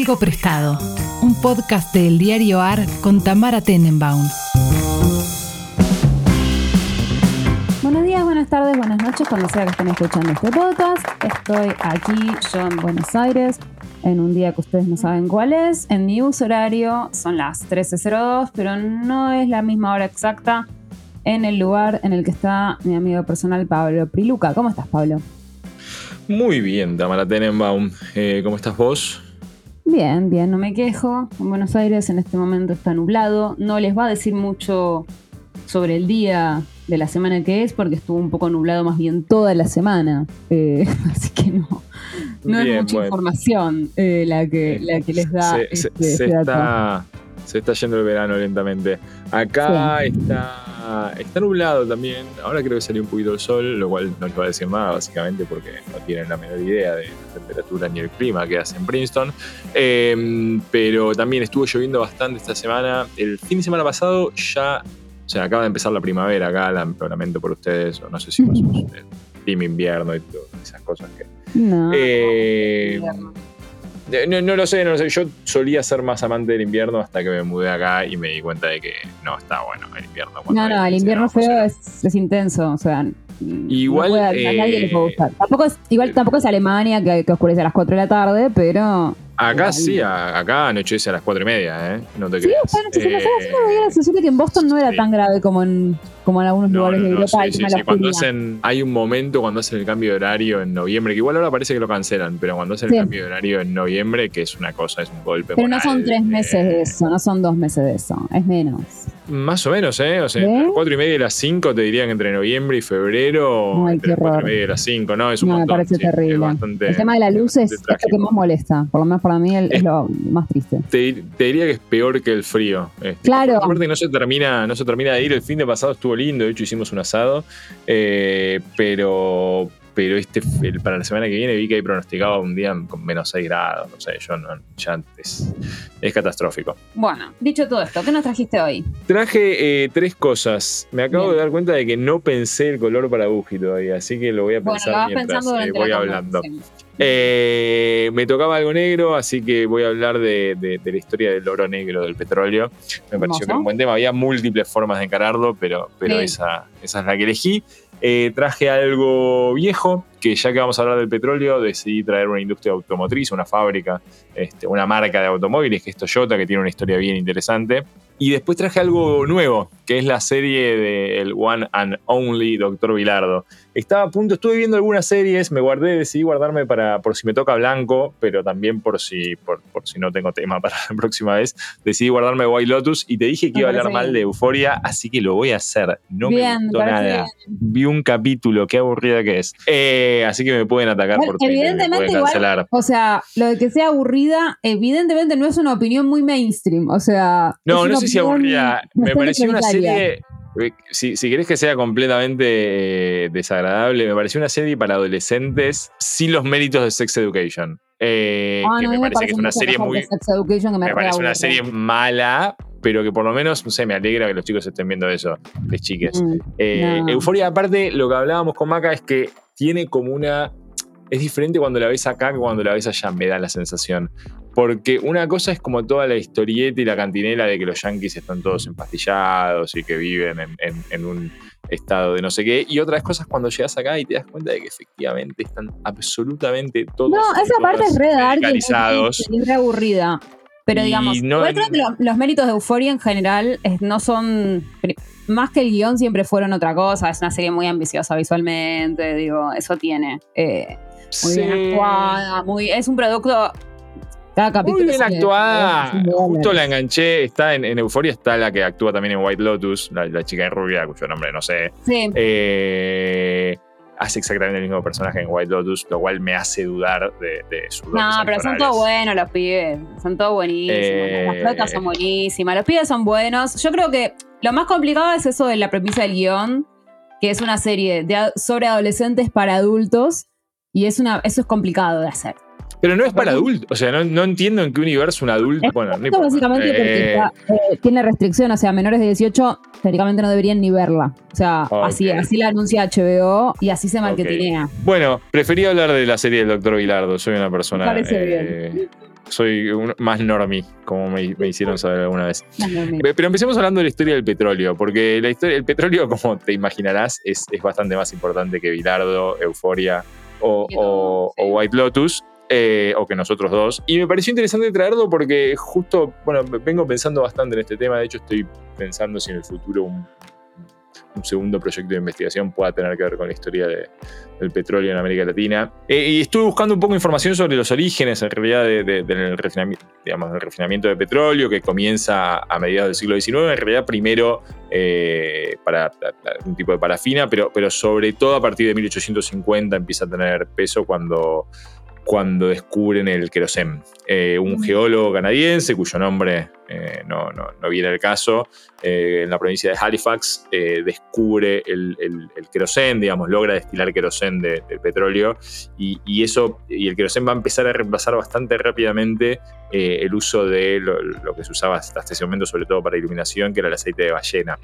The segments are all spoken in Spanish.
Algo Prestado, un podcast del diario AR con Tamara Tenenbaum. Buenos días, buenas tardes, buenas noches, cuando sea que estén escuchando este podcast. Estoy aquí, yo en Buenos Aires, en un día que ustedes no saben cuál es. En mi uso horario son las 13.02, pero no es la misma hora exacta en el lugar en el que está mi amigo personal Pablo Priluca. ¿Cómo estás, Pablo? Muy bien, Tamara Tenenbaum. Eh, ¿Cómo estás vos? Bien, bien, no me quejo. En Buenos Aires en este momento está nublado. No les va a decir mucho sobre el día de la semana que es, porque estuvo un poco nublado más bien toda la semana. Eh, así que no, no es mucha información eh, la, que, la que les da. Se, este, se este dato. está, se está yendo el verano lentamente. Acá está, está nublado también. Ahora creo que salió un poquito el sol, lo cual no les va a decir nada, básicamente, porque no tienen la menor idea de la temperatura ni el clima que hace en Princeton. Eh, pero también estuvo lloviendo bastante esta semana. El fin de semana pasado ya. O sea, acaba de empezar la primavera acá, la, lo lamento por ustedes, o no sé si vos sos team invierno y todas esas cosas que, No. eh, invierno. Eh, no, no lo sé, no lo sé. Yo solía ser más amante del invierno hasta que me mudé acá y me di cuenta de que no está bueno el invierno. No, no, el invierno feo es, es intenso, o sea. Igual, no puede- a nadie le puede eh, gustar. Tampoco es, igual tampoco es Alemania que, que oscurece a las 4 de la tarde, pero. Acá sí, a- acá anochece a las cuatro y media, ¿eh? No te Sí, creas. bueno, si se me Eh, que en Boston no era sí. tan grave como en, como en algunos no, lugares no, de Europa. sí, sí. Cuando hacen, hay un momento cuando hacen el cambio de horario en noviembre, que igual ahora parece que lo cancelan, pero cuando hacen el cambio de horario en noviembre, que es una cosa, es un golpe. Pero no son tres meses eh, de eso, no son dos meses de eso, es menos. Más o menos, ¿eh? O sea, ¿Eh? las 4 y media y las 5 te dirían que entre noviembre y febrero. Ay, entre qué las 4 y media y las 5, ¿no? Es un No, me parece sí, terrible. bastante- el tema de la luz es, es lo que más molesta, por lo menos para mí es Es- lo más triste. Te, te diría que es peor que el frío. este. Claro. Aparte no se termina, no se termina de ir. El fin de pasado estuvo lindo, de hecho hicimos un asado. eh, pero, pero este el- para la semana que viene vi que hay pronosticado un día con menos 6 grados. No sé, yo no, ya es, es catastrófico. Bueno, dicho todo esto, ¿qué nos trajiste hoy? Traje eh, tres cosas. Me acabo Bien. de dar cuenta de que no pensé el color para Buji todavía, así que lo voy a Bueno, pensar vas mientras eh, voy la hablando. Eh, me tocaba algo negro, así que voy a hablar de, de- de la historia del oro negro del petróleo. Me pareció que era un buen tema. Había múltiples formas de encararlo, pero, pero Sí. esa, esa es la que elegí. Eh, traje algo viejo, que ya que vamos a hablar del petróleo, decidí traer una industria automotriz, una fábrica, este, una marca de automóviles, que es Toyota, que tiene una historia bien interesante. Y después traje algo nuevo, que es la serie del One and Only Doctor Bilardo. Estaba a punto, estuve viendo algunas series, me guardé, decidí guardarme para por si me toca blanco, pero también por si, por, por si no tengo tema para la próxima vez. Decidí guardarme White Lotus y te dije que iba a hablar mal de Euforia, así que lo voy a hacer. No Bien, me gustó nada. Vi un capítulo, qué aburrida que es. Eh, así que me pueden atacar Bueno, por Twitter, me evidentemente pueden igual-. O sea, lo de que sea aburrida, evidentemente no es una opinión muy mainstream. O sea. No, no sé si aburrida. Me pareció una serie. eh, Si, si querés que sea completamente eh, desagradable, me pareció una serie para adolescentes sin los méritos de Sex Education. Eh, Ah, que no, me parece que es una serie muy. que Sex Education, que me Me parece una serie mala, pero que por lo menos, no sé, me alegra que los chicos estén viendo eso, les chiques. Mm, Eh, no. Euforia, aparte, lo que hablábamos con Maca es que tiene como una. Es diferente cuando la ves acá que cuando la ves allá, me da la sensación. Porque una cosa es como toda la historieta y la cantinela de que los yankees están todos empastillados y que viven en, en- en un estado de no sé qué. Y otras cosas cuando llegas acá y te das cuenta de que efectivamente están absolutamente todos. No, esa parte es re dark y es re aburrida. Pero digamos, no- igual creo que lo- los méritos de Euphoria en general es- no son. Más que el guion siempre fueron otra cosa. Es una serie muy ambiciosa visualmente, digo, eso tiene. eh, muy bien actuada, muy, es un producto. Cada capítulo Muy bien actuada. es Justo la enganché. Está en, en Euforia, está la que actúa también en White Lotus, la, la chica de rubia, cuyo nombre no sé. Sí, Eh, hace exactamente el mismo personaje en White Lotus, lo cual me hace dudar de, de su No, pero son todos buenos los pibes. Son todos buenísimos. Eh. Las flotas son buenísimas. Los pibes son buenos. Yo creo que lo más complicado es eso de la premisa del guion, que es una serie de, sobre adolescentes para adultos. Y es una, eso es complicado de hacer. Pero no es para adultos. O sea, no, no entiendo en qué universo un adulto. Es Bueno, no básicamente porque Eh, está, eh, tiene restricción, o sea, menores de 18 teóricamente no deberían ni verla. O sea, así, así la anuncia HBO y así se marketinea. Bueno, prefería hablar de la serie del Doctor Bilardo. Soy una persona. Me parece eh, soy más normie, como me, hicieron saber alguna vez. Pero empecemos hablando de la historia del petróleo, porque la historia del petróleo, como te imaginarás, es, bastante más importante que Bilardo, Euforia o, White Lotus. Eh, o que nosotros dos. Y me pareció interesante traerlo porque justo, bueno, vengo pensando bastante en este tema. De hecho, estoy pensando si en el futuro un un segundo proyecto de investigación pueda tener que ver con la historia del petróleo en América Latina. Eh, y estuve buscando un poco de información sobre los orígenes, en realidad, del refinamiento, digamos, del refinamiento de petróleo que comienza a mediados del siglo XIX. En realidad, primero eh, para un tipo de parafina, pero, pero sobre todo a partir de 1850 empieza a tener peso cuando cuando descubren el querosén. Eh, un geólogo canadiense, cuyo nombre eh, no, viene al caso, eh, en la provincia de Halifax, descubre el, el, querosén, digamos, logra destilar querosén del petróleo y, eso, y el querosén va a empezar a reemplazar bastante rápidamente el uso de lo, que se usaba hasta ese momento, sobre todo para iluminación, que era el aceite de ballena.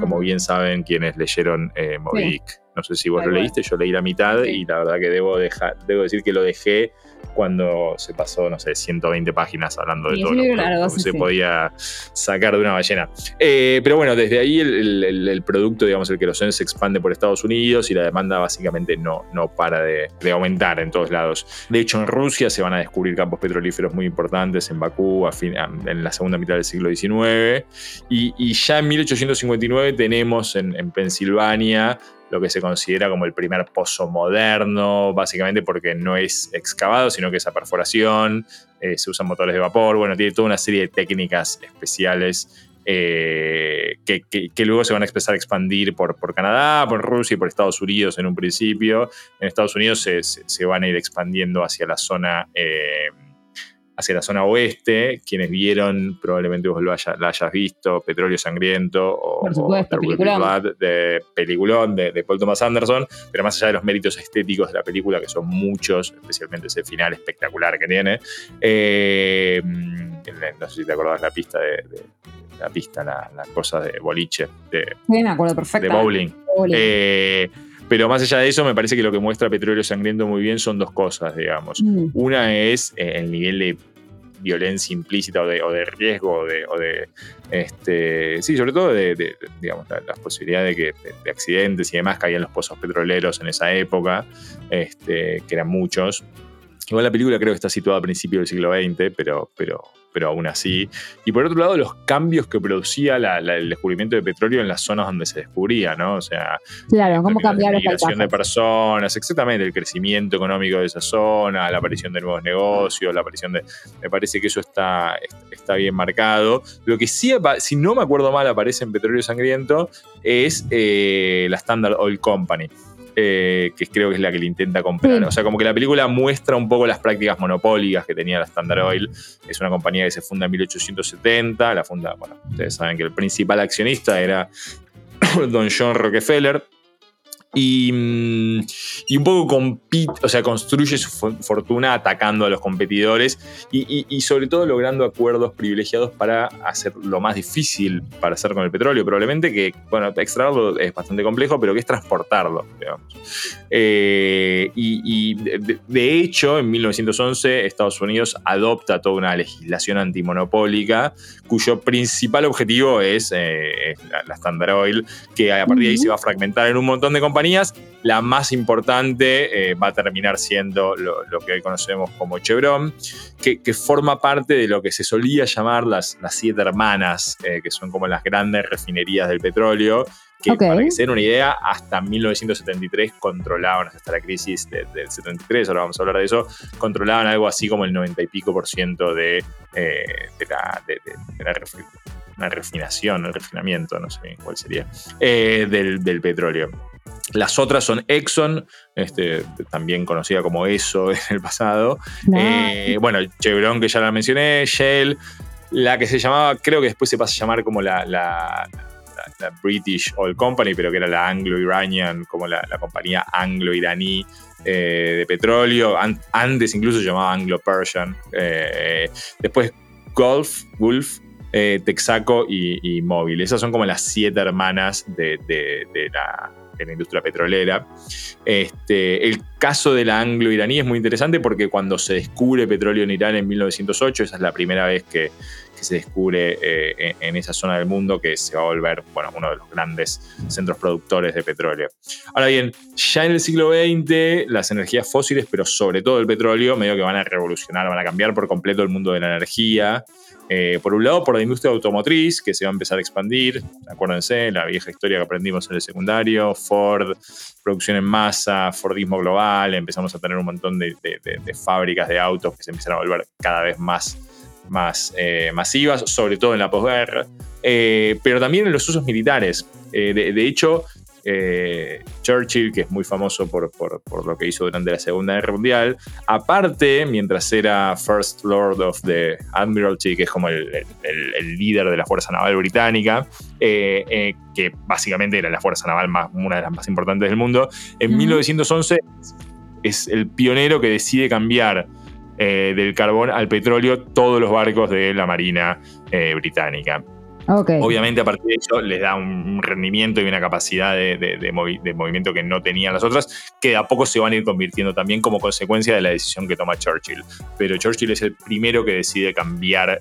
como bien saben quienes leyeron Moby no sé si vos lo leíste, yo leí la mitad y la verdad que debo, dejar, debo decir que lo dejé cuando se pasó, no sé, 120 páginas hablando de todo lo que se podía sacar de una ballena. Eh, pero bueno, desde ahí el, producto, digamos, el queroseno se expande por Estados Unidos y la demanda básicamente no, no para de, aumentar en todos lados. De hecho, en Rusia se van a descubrir campos petrolíferos muy importantes, en Bakú, en la segunda mitad del siglo XIX, y, ya en 1859 tenemos en, en Pensilvania lo que se considera como el primer pozo moderno, básicamente porque no es excavado, sino que es a perforación, eh, se usan motores de vapor, bueno, tiene toda una serie de técnicas especiales eh, que, luego se van a empezar a expandir por, por Canadá, por Rusia y por Estados Unidos en un principio. En Estados Unidos se, van a ir expandiendo hacia la zona... Eh, hacia la zona oeste. Quienes vieron, probablemente vos lo la hayas visto, Petróleo Sangriento o, Por supuesto, peliculón. de peliculón de, Paul Thomas Anderson, pero más allá de los méritos estéticos de la película, que son muchos, especialmente ese final espectacular que tiene. Eh, no sé si te acordás la pista de, la pista, la, cosa de boliche, de, me acuerdo perfecto. De bowling. Eh, pero más allá de eso, me parece que lo que muestra Petróleo Sangriento muy bien son dos cosas, digamos. Mm. Una es eh, el nivel de violencia implícita o de, riesgo o de, este, sí, sobre todo de, digamos, las posibilidades de, que, de, accidentes y demás caían los pozos petroleros en esa época, este, que eran muchos. Igual la película creo que está situada a principios del siglo XX, pero, pero pero aún así. Y por otro lado, los cambios que producía el descubrimiento de petróleo en las zonas donde se descubría, ¿no? O sea, claro, cómo cambiar la migración de personas, exactamente, el crecimiento económico de esa zona, la aparición de nuevos negocios, la aparición de. Me parece que eso está, está bien marcado. Lo que sí, si no me acuerdo mal, aparece en Petróleo Sangriento es eh, la Standard Oil Company. Eh, que creo que es la que le intenta comprar. O sea, como que la película muestra un poco las prácticas monopólicas que tenía la Standard Oil. Es una compañía que se funda en 1870. La funda, bueno, ustedes saben que el principal accionista era Don John Rockefeller. Mm, y, un poco compite, o sea, construye su fortuna atacando a los competidores y, sobre todo logrando acuerdos privilegiados para hacer lo más difícil para hacer con el petróleo. Probablemente que, bueno, extraerlo es bastante complejo, pero que es transportarlo, digamos. Eh, y, de, hecho, en 1911 Estados Unidos adopta toda una legislación antimonopólica cuyo principal objetivo es, eh, la, Standard Oil, que a partir de ahí se va a fragmentar en un montón de compañías la más importante eh, va a terminar siendo lo, que hoy conocemos como Chevron, que, forma parte de lo que se solía llamar las, las siete hermanas, eh, que son como las grandes refinerías del petróleo, que para que se den una idea, hasta 1973 controlaban, hasta la crisis del 73, ahora vamos a hablar de eso, controlaban algo así como el 90 y pico por ciento de, eh, la, de, una refinación, el refinamiento, no sé cuál sería, del, del petróleo. Las otras son Exxon, este, también conocida como ESO en el pasado. Eh, bueno, Chevron, que ya la mencioné, Shell, la que se llamaba, creo que después se pasa a llamar como la, la, British Oil Company, pero que era la Anglo-Iranian, como la, compañía anglo-iraní eh, de petróleo. antes incluso se llamaba Anglo-Persian. Eh, después Gulf, Gulf Texaco y, y Móvil. Esas son como las siete hermanas de la en la industria petrolera. Este, el caso de la anglo-iraní es muy interesante porque cuando se descubre petróleo en Irán en 1908, esa es la primera vez que, se descubre eh, en esa zona del mundo que se va a volver bueno, uno de los grandes centros productores de petróleo. Ahora bien, ya en el siglo XX las energías fósiles, pero sobre todo el petróleo, medio que van a revolucionar, van a cambiar por completo el mundo de la energía. Eh, por un lado, por la industria automotriz, que se va a empezar a expandir. Acuérdense, la vieja historia que aprendimos en el secundario, Ford, producción en masa, Fordismo global, empezamos a tener un montón de, fábricas de autos que se empiezan a volver cada vez más, más eh, masivas, sobre todo en la posguerra, eh, pero también en los usos militares. de, hecho, Churchill, que es muy famoso por, lo que hizo durante la Segunda Guerra Mundial. Aparte, mientras era First Lord of the Admiralty, que es como el, líder de la Fuerza Naval Británica, eh, eh, que básicamente era la Fuerza Naval más, una de las más importantes del mundo, en 1911 es el pionero que decide cambiar del carbón al petróleo todos los barcos de la Marina británica. Obviamente a partir de eso les da un rendimiento y una capacidad de, movimiento que no tenían las otras, que a poco se van a ir convirtiendo también como consecuencia de la decisión que toma Churchill. Pero Churchill es el primero que decide cambiar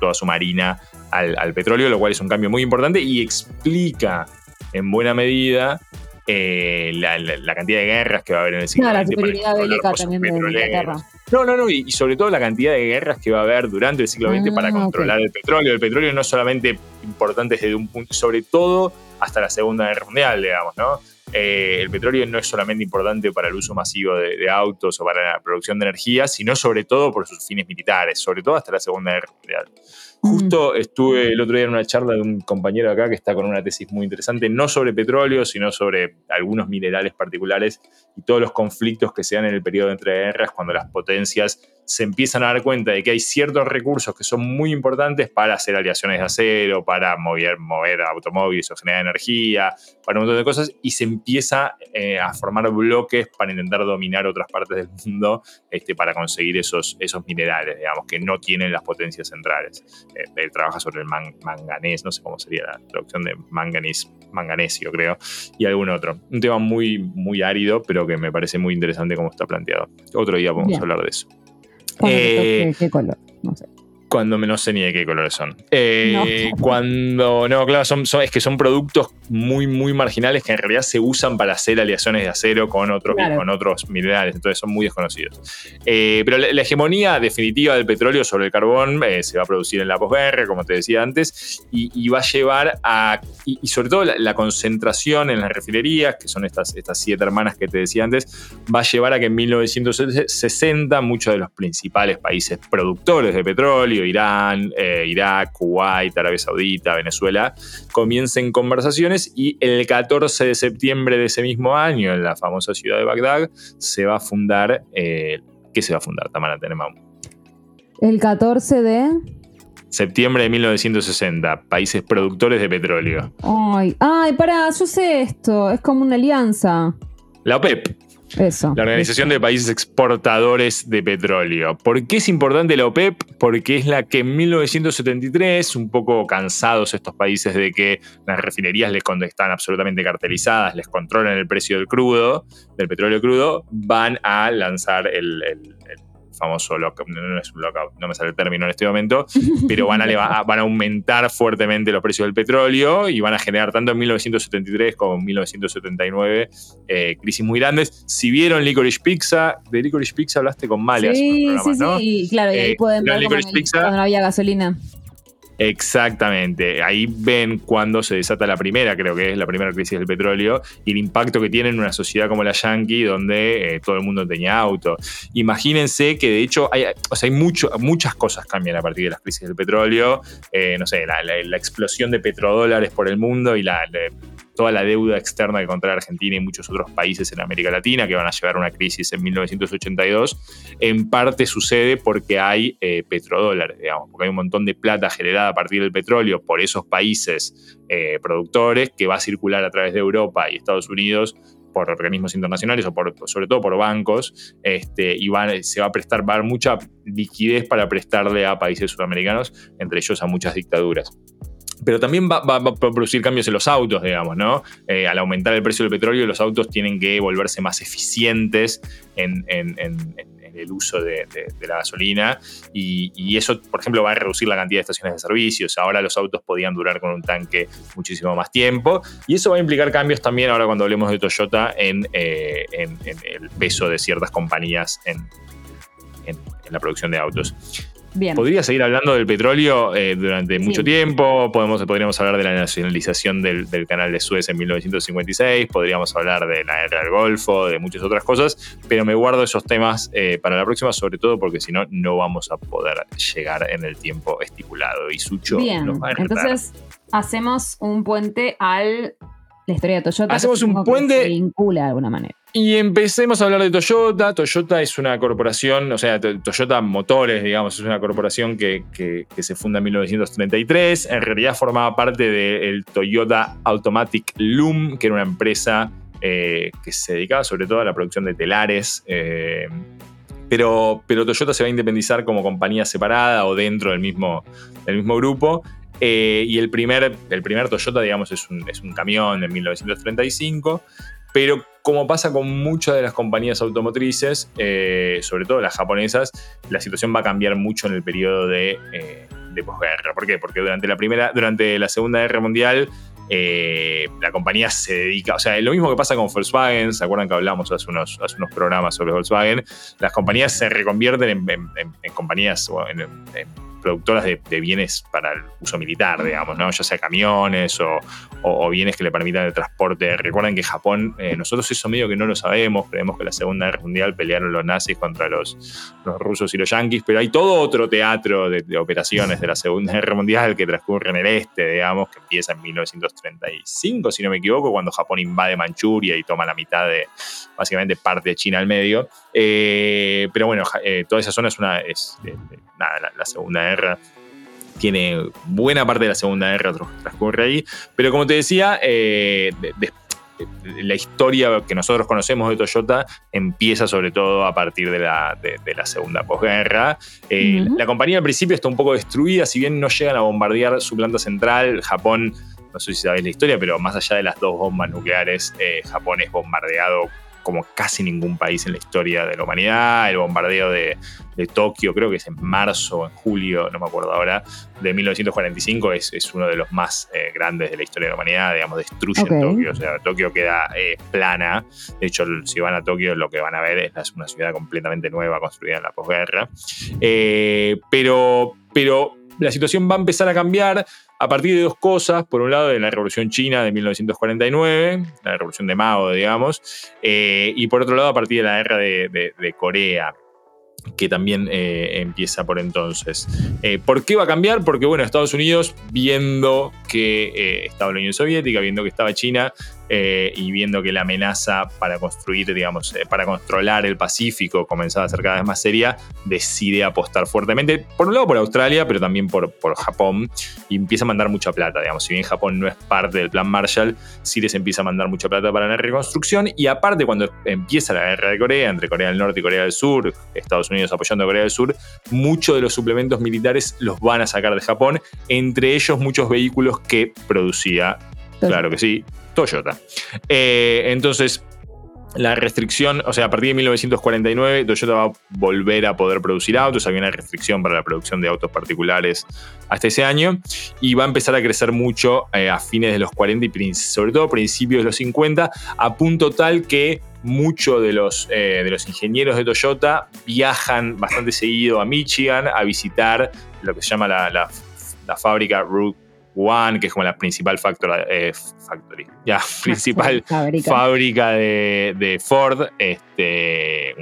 toda su marina al, petróleo, lo cual es un cambio muy importante y explica en buena medida eh, la, cantidad de guerras que va a haber en el siglo la superioridad bélica también de Inglaterra. No, no, no, y, sobre todo la cantidad de guerras que va a haber durante el siglo XX para ah, controlar el petróleo. El petróleo no es solamente importante desde un punto, sobre todo hasta la Segunda Guerra Mundial, digamos, ¿no? Eh, el petróleo no es solamente importante para el uso masivo de, autos o para la producción de energía, sino sobre todo por sus fines militares, sobre todo hasta la Segunda Guerra Mundial. Justo estuve el otro día en una charla de un compañero acá que está con una tesis muy interesante, no sobre petróleo, sino sobre algunos minerales particulares y todos los conflictos que se dan en el periodo entre guerras cuando las potencias se empiezan a dar cuenta de que hay ciertos recursos que son muy importantes para hacer aleaciones de acero, para mover, mover automóviles o generar energía, para un montón de cosas, y se empieza eh, a formar bloques para intentar dominar otras partes del mundo este, para conseguir esos, esos minerales, digamos, que no tienen las potencias centrales. Eh, él trabaja sobre el manganés, no sé cómo sería la traducción de manganés, manganesio, creo, y algún otro. Un tema muy, muy árido, pero que me parece muy interesante cómo está planteado. Otro día podemos hablar de eso. Eh, ¿Qué color? No sé cuando no sé ni de qué colores son. Eh, cuando, no, claro, son, es que son productos muy, muy marginales que en realidad se usan para hacer aleaciones de acero con otros, con otros minerales, entonces son muy desconocidos. Eh, pero la, hegemonía definitiva del petróleo sobre el carbón eh, se va a producir en la posguerra, como te decía antes, y, va a llevar a, y, sobre todo la, concentración en las refinerías, que son estas, estas siete hermanas que te decía antes, va a llevar a que en 1960 muchos de los principales países productores de petróleo, Irán, eh, Irak, Kuwait, Arabia Saudita, Venezuela, comiencen conversaciones y el 14 de septiembre de ese mismo año, en la famosa ciudad de Bagdad, se va a fundar, eh, ¿qué se va a fundar, Tamara Tenemam? El 14 de... Septiembre de 1960, países productores de petróleo. Ay, ay, pará, yo sé esto, es como una alianza. La OPEP. La Organización de Países Exportadores de Petróleo. ¿Por qué es importante la OPEP? Porque es la que en 1973, un poco cansados estos países de que las refinerías les están absolutamente cartelizadas, les controlan el precio del crudo, del petróleo crudo, van a lanzar el famoso lockout, no, es un no me sale el término en este momento, pero van a, van a aumentar fuertemente los precios del petróleo y van a generar tanto en 1973 como en 1979 eh, crisis muy grandes. Si vieron Licorice Pizza, de Licorice Pizza hablaste con Male sí, sí, sí, claro, y ahí eh, pueden ver cuando no había gasolina. Exactamente. Ahí ven cuando se desata la primera, creo que es la primera crisis del petróleo, y el impacto que tiene en una sociedad como la Yankee, donde eh, todo el mundo tenía auto. Imagínense que de hecho hay, hay mucho, muchas cosas cambian a partir de las crisis del petróleo. Eh, no sé, la, explosión de petrodólares por el mundo y la toda la deuda externa que contrae Argentina y muchos otros países en América Latina que van a llevar a una crisis en 1982, en parte sucede porque hay eh, petrodólares, digamos, porque hay un montón de plata generada a partir del petróleo por esos países eh, productores que va a circular a través de Europa y Estados Unidos por organismos internacionales o sobre todo por bancos, este, y se va a prestar, va a haber mucha liquidez para prestarle a países sudamericanos, entre ellos a muchas dictaduras. Pero también va, a producir cambios en los autos, digamos, ¿no? Eh, al aumentar el precio del petróleo, los autos tienen que volverse más eficientes en, el uso de, la gasolina y, eso, por ejemplo, va a reducir la cantidad de estaciones de servicios. Ahora los autos podían durar con un tanque muchísimo más tiempo y eso va a implicar cambios también, ahora cuando hablemos de Toyota, en, eh, el peso de ciertas compañías en la producción de autos. Podría seguir hablando del petróleo eh, durante mucho tiempo. Podemos, podríamos hablar de la nacionalización del, canal de Suez en 1956. Podríamos hablar de la guerra del Golfo, de muchas otras cosas. Pero me guardo esos temas eh, para la próxima, sobre todo porque si no, no vamos a poder llegar en el tiempo estipulado. Y Sucho Bien, entonces hacemos un puente al la historia de Toyota. Hacemos un puente. se vincula de alguna manera. Y empecemos a hablar de Toyota. Toyota es una corporación, o sea, Toyota Motores, digamos, es una corporación que, se funda en 1933. En realidad formaba parte del Toyota Automatic Loom, que era una empresa eh, que se dedicaba sobre todo a la producción de telares. Eh, pero, pero Toyota se va a independizar como compañía separada o dentro del mismo, del mismo grupo. Eh, y el primer, el primer Toyota, digamos, es un, es un camión de 1935. Pero como pasa con muchas de las compañías automotrices, eh, sobre todo las japonesas, la situación va a cambiar mucho en el periodo de, eh, posguerra. ¿Por qué? Porque durante la, primera, durante la Segunda Guerra Mundial eh, la compañía se dedica, o sea, lo mismo que pasa con Volkswagen, ¿se acuerdan que hablamos hace unos, hace unos programas sobre Volkswagen? Las compañías se reconvierten en, compañías, productoras de, bienes para el uso militar, digamos, ¿no? ya sea camiones o, bienes que le permitan el transporte. Recuerden que Japón, eh, nosotros eso medio que no lo sabemos, creemos que la Segunda Guerra Mundial pelearon los nazis contra los, rusos y los yanquis, pero hay todo otro teatro de, operaciones de la Segunda Guerra Mundial que transcurre en el este, digamos, que empieza en 1935, si no me equivoco, cuando Japón invade Manchuria y toma la mitad de, básicamente, parte de China al medio. Eh, pero bueno, eh, toda esa zona es una, es, la Segunda tiene buena parte de la Segunda Guerra transcurre ahí. Pero como te decía, eh, la historia que nosotros conocemos de Toyota empieza sobre todo a partir de la, de, la segunda posguerra. Eh, la compañía al principio está un poco destruida, si bien no llegan a bombardear su planta central, Japón, no sé si sabéis la historia, pero más allá de las dos bombas nucleares, eh, Japón es bombardeado como casi ningún país en la historia de la humanidad. El bombardeo de, Tokio, creo que es en marzo o en julio, no me acuerdo ahora, de 1945, es, es uno de los más eh, grandes de la historia de la humanidad. Digamos, destruyen Tokio. O sea, Tokio queda eh, plana. De hecho, si van a Tokio, lo que van a ver es una ciudad completamente nueva construida en la posguerra. Eh, pero, pero la situación va a empezar a cambiar a partir de dos cosas. Por un lado, de la Revolución China de 1949, la Revolución de Mao, digamos, eh, y por otro lado, a partir de la guerra de Corea que también eh, empieza por entonces. Eh, ¿Por qué va a cambiar? Porque, bueno, Estados Unidos, viendo que estaba la Unión Soviética, viendo que estaba China y viendo que la amenaza para construir, digamos, para controlar el Pacífico comenzaba a ser cada vez más seria, decide apostar fuertemente, por un lado por Australia, pero también por, por Japón, y empieza a mandar mucha plata, digamos. Si bien Japón no es parte del plan Marshall, sí les empieza a mandar mucha plata para la reconstrucción, y aparte, cuando empieza la guerra de Corea, entre Corea del Norte y Corea del Sur, Estados Unidos apoyando a Corea del Sur, muchos de los suplementos militares los van a sacar de Japón, entre ellos muchos vehículos que producía, claro que sí, Toyota. Eh, entonces, la restricción, o sea, a partir de 1949, Toyota va a volver a poder producir autos. Había una restricción para la producción de autos particulares hasta ese año y va a empezar a crecer mucho eh, a fines de los 40 y sobre todo principios de los 50, a punto tal que muchos de los, eh, de los ingenieros de Toyota viajan bastante seguido a Michigan a visitar lo que se llama la, la fábrica Route One, que es como la principal eh, factory, ya, principal fábrica, de, Ford, este,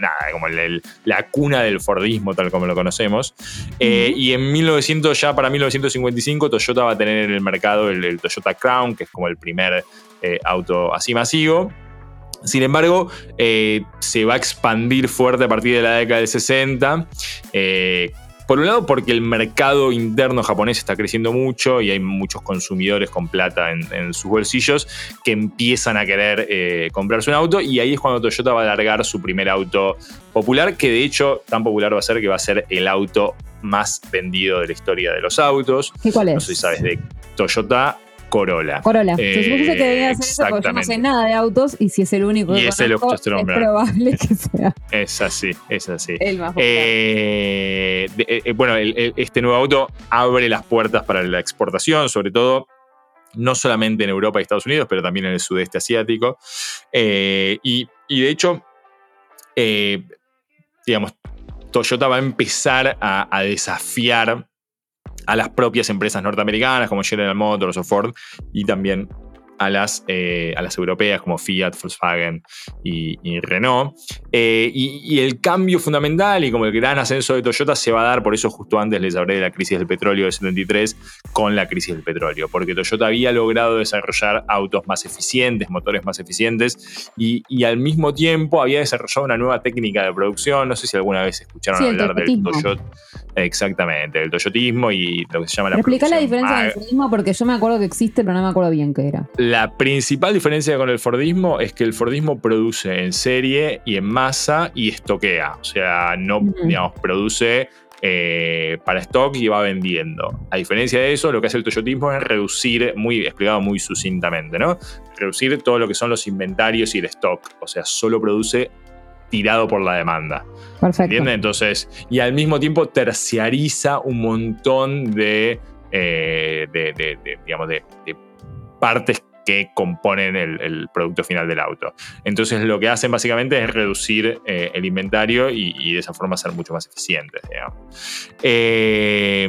nada, como la cuna del Fordismo tal como lo conocemos. Eh, y en 1900, ya para 1955, Toyota va a tener en el mercado el, Toyota Crown, que es como el primer eh, auto así masivo. Sin embargo, se va a expandir fuerte a partir de la década del 60 Por un lado, porque el mercado interno japonés está creciendo mucho y hay muchos consumidores con plata en, sus bolsillos que empiezan a querer eh, comprarse un auto y ahí es cuando Toyota va a largar su primer auto popular, que de hecho tan popular va a ser que va a ser el auto más vendido de la historia de los autos. ¿Y cuál es? No sé si sabes de Toyota Corolla. Corolla. Eh, se supone que debía hacer eso porque yo no sé nada de autos y si es el único que y es, el es probable que sea. Es así, es así. El más eh, eh, bueno, este nuevo auto abre las puertas para la exportación, sobre todo no solamente en Europa y Estados Unidos, pero también en el sudeste asiático. y, de hecho, digamos, Toyota va a empezar a desafiar a las propias empresas norteamericanas como General Motors o Ford y también a las, eh, a las europeas como Fiat, Volkswagen y, Renault. Eh, y, el cambio fundamental y como el gran ascenso de Toyota se va a dar, por eso justo antes les hablé de la crisis del petróleo de 73 con la crisis del petróleo, porque Toyota había logrado desarrollar autos más eficientes, motores más eficientes y, al mismo tiempo había desarrollado una nueva técnica de producción. No sé si alguna vez escucharon hablar del Toyota. Exactamente, del Toyotismo y lo que se llama la Explica la diferencia del porque yo me acuerdo que existe, pero no me acuerdo bien qué era. La principal diferencia con el Fordismo es que el Fordismo produce en serie y en masa y estoquea. O sea, no, digamos, produce eh, para stock y va vendiendo. A diferencia de eso, lo que hace el Toyotismo es reducir, muy explicado muy sucintamente, ¿no? Reducir todo lo que son los inventarios y el stock. O sea, solo produce tirado por la demanda. Perfecto. ¿Entiendes? Entonces, y al mismo tiempo terciariza un montón de, eh, de, digamos, de, partes que componen el, producto final del auto. Entonces lo que hacen básicamente es reducir eh, el inventario y, de esa forma ser mucho más eficientes. Eh,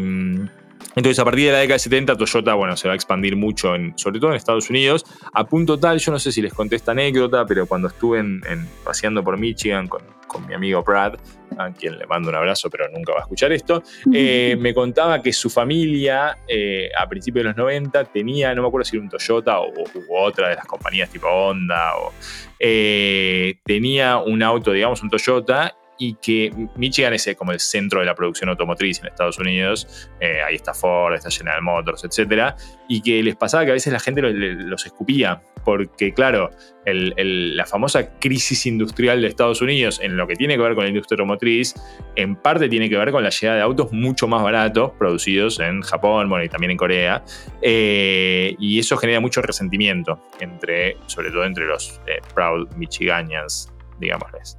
entonces, a partir de la década de 70, Toyota, bueno, se va a expandir mucho, en, sobre todo en Estados Unidos, a punto tal, yo no sé si les conté esta anécdota, pero cuando estuve en, paseando por Michigan con, mi amigo Brad, a quien le mando un abrazo, pero nunca va a escuchar esto, eh, me contaba que su familia, eh, a principios de los 90, tenía, no me acuerdo si era un Toyota o, u otra de las compañías tipo Honda, o, eh, tenía un auto, digamos, un Toyota, y que Michigan es como el centro de la producción automotriz en Estados Unidos, eh, ahí está Ford, está General Motors, etc. Y que les pasaba que a veces la gente los, escupía, porque claro, la famosa crisis industrial de Estados Unidos en lo que tiene que ver con la industria automotriz, en parte tiene que ver con la llegada de autos mucho más baratos, producidos en Japón, bueno, y también en Corea, eh, y eso genera mucho resentimiento, entre, sobre todo entre los eh, proud michiganians digámosles.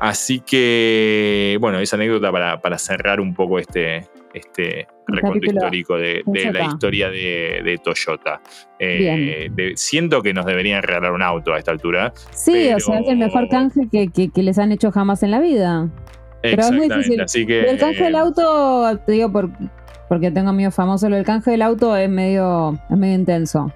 Así que, bueno, esa anécdota para, cerrar un poco este, este recuento histórico de, la historia de, Toyota. Eh, siento que nos deberían regalar un auto a esta altura. Sí, o sea, es el mejor canje que, les han hecho jamás en la vida. Pero es muy difícil. Así que, el canje del auto, te digo por, porque tengo amigos famosos, el canje del auto es medio, es medio intenso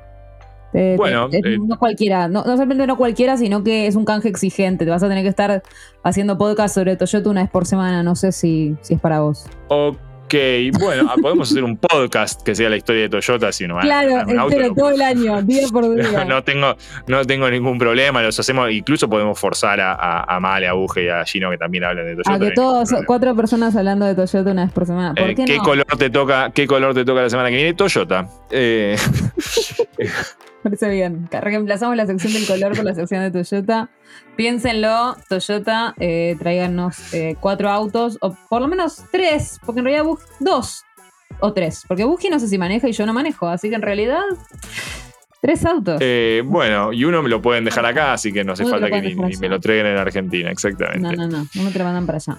bueno, eh, no cualquiera, no, no, solamente no cualquiera, sino que es un canje exigente. Te vas a tener que estar haciendo podcast sobre Toyota una vez por semana. No sé si, si es para vos. Ok, bueno, ah, podemos hacer un podcast que sea la historia de Toyota, si no Claro, entero, todo el año, día por día. no, tengo, no tengo ningún problema, los hacemos, incluso podemos forzar a, a, Male, a Buje y a Gino que también hablan de Toyota. A que todos, cuatro personas hablando de Toyota una vez por semana. ¿Por eh, qué, color te toca, ¿Qué color te toca la semana que viene? Toyota. Eh. Parece bien. Reemplazamos la sección del color por la sección de Toyota. Piénsenlo, Toyota, eh, tráiganos eh, cuatro autos, o por lo menos tres, porque en realidad dos o tres. Porque Buji no sé si maneja y yo no manejo, así que en realidad Tres autos. Eh, bueno, y uno me lo pueden dejar acá, así que no hace falta que ni, me lo traigan en Argentina, exactamente. No, no, no, uno te lo mandan para allá.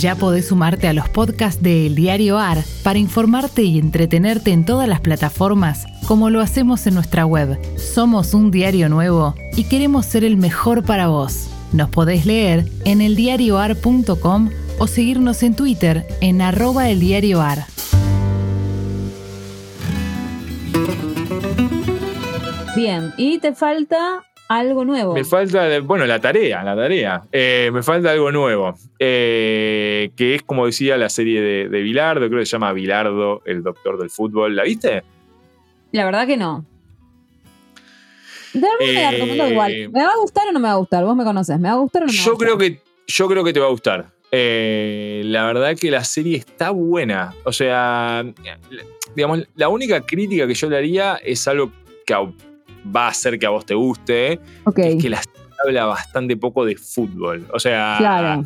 Ya podés sumarte a los podcasts de El Diario AR para informarte y entretenerte en todas las plataformas, como lo hacemos en nuestra web. Somos un diario nuevo y queremos ser el mejor para vos. Nos podés leer en eldiarioar.com o seguirnos en Twitter en arroba eldiarioar. Bien, y te falta algo nuevo. Me falta, bueno, la tarea, la tarea. Eh, me falta algo nuevo. Eh, que es, como decía, la serie de, de Bilardo, creo que se llama Bilardo, el doctor del fútbol. ¿La viste? La verdad que no. Eh, igual. ¿Me va a gustar o no me va a gustar? Vos me conoces. ¿Me va a gustar o no me va a gustar? Creo que, yo creo que te va a gustar. Eh, la verdad que la serie está buena. O sea, digamos, la única crítica que yo le haría es algo que va a hacer que a vos te guste. Es que la serie habla bastante poco de fútbol. O sea, claro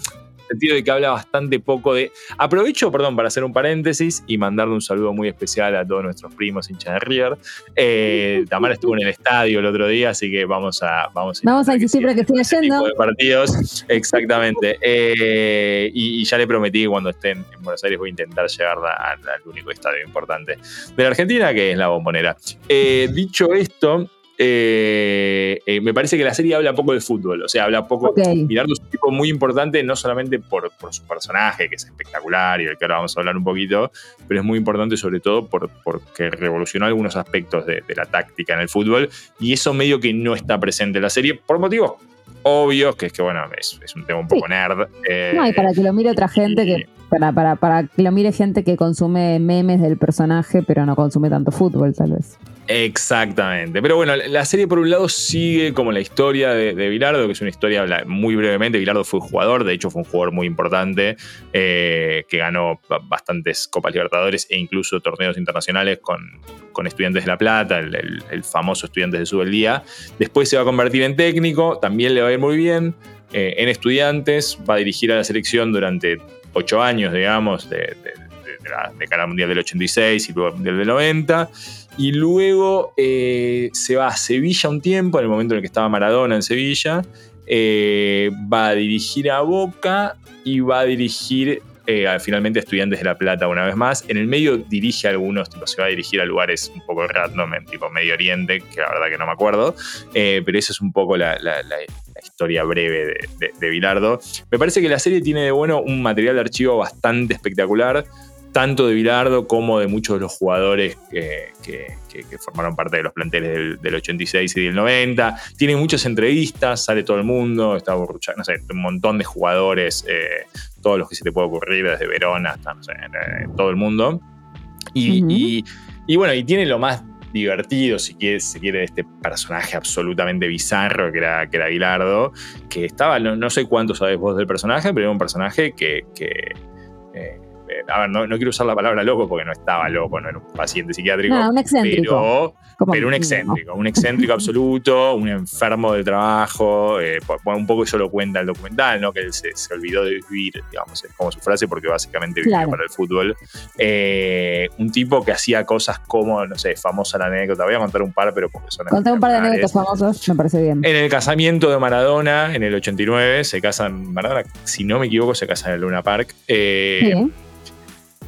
sentido de que habla bastante poco de. Aprovecho, perdón, para hacer un paréntesis y mandarle un saludo muy especial a todos nuestros primos hinchas de River. Eh, Tamara estuvo en el estadio el otro día, así que vamos a. Vamos a, vamos a insistir para que estén yendo. de partidos, exactamente. Eh, y, ya le prometí que cuando estén en Buenos Aires voy a intentar llegar al único estadio importante de la Argentina, que es la Bombonera. Eh, dicho esto, eh, eh, me parece que la serie habla poco de fútbol, o sea, habla poco. Okay. Mirando es un tipo muy importante, no solamente por, su personaje, que es espectacular y del que ahora vamos a hablar un poquito, pero es muy importante sobre todo por, porque revolucionó algunos aspectos de, la táctica en el fútbol y eso medio que no está presente en la serie por motivos obvios, que es que, bueno, es, un tema un poco nerd. no, y para que lo mire otra gente que. Para, para, para que lo mire gente que consume memes del personaje, pero no consume tanto fútbol, tal vez. Exactamente. Pero bueno, la serie por un lado sigue como la historia de, Bilardo, que es una historia muy brevemente. Bilardo fue jugador, de hecho fue un jugador muy importante, eh, que ganó bastantes Copas Libertadores e incluso torneos internacionales con, Estudiantes de La Plata, el, famoso Estudiantes de Subeldía. Después se va a convertir en técnico, también le va a ir muy bien. Eh, en Estudiantes, va a dirigir a la selección durante ocho años, digamos, de, la, de cara al Mundial del 86 y luego al Mundial del 90 y luego eh, se va a Sevilla un tiempo, en el momento en el que estaba Maradona en Sevilla. Eh, va a dirigir a Boca y va a dirigir eh, finalmente a Estudiantes de La Plata una vez más. En el medio dirige a algunos, tipo, se va a dirigir a lugares un poco random, tipo Medio Oriente, que la verdad que no me acuerdo. pero esa es un poco la, historia breve de, de, de Bilardo. Me parece que la serie tiene de bueno un material de archivo bastante espectacular tanto de Bilardo como de muchos de los jugadores que, formaron parte de los planteles del, 86 y del 90. Tiene muchas entrevistas, sale todo el mundo, está no sé, un montón de jugadores, eh, todos los que se te puede ocurrir, desde Verona hasta todo el mundo. Y, bueno, y tiene lo más divertido, si quiere, si quiere, este personaje absolutamente bizarro que era, que era Bilardo, que estaba, no, sé cuánto sabes vos del personaje, pero era un personaje que, eh, a ver, no, quiero usar la palabra loco porque no estaba loco, no era un paciente psiquiátrico. un excéntrico. Pero, un excéntrico, un excéntrico absoluto, un enfermo de trabajo. Eh, un poco eso lo cuenta el documental, ¿no? Que él se, olvidó de vivir, digamos, es como su frase, porque básicamente vivía para el fútbol. Eh, un tipo que hacía cosas como, no sé, famosa la anécdota. Voy a contar un par, pero porque son. Conté un par de anécdotas famosas, me parece bien. En el casamiento de Maradona, en el 89, se casan. Maradona, si no me equivoco, se casa en el Luna Park. Eh, sí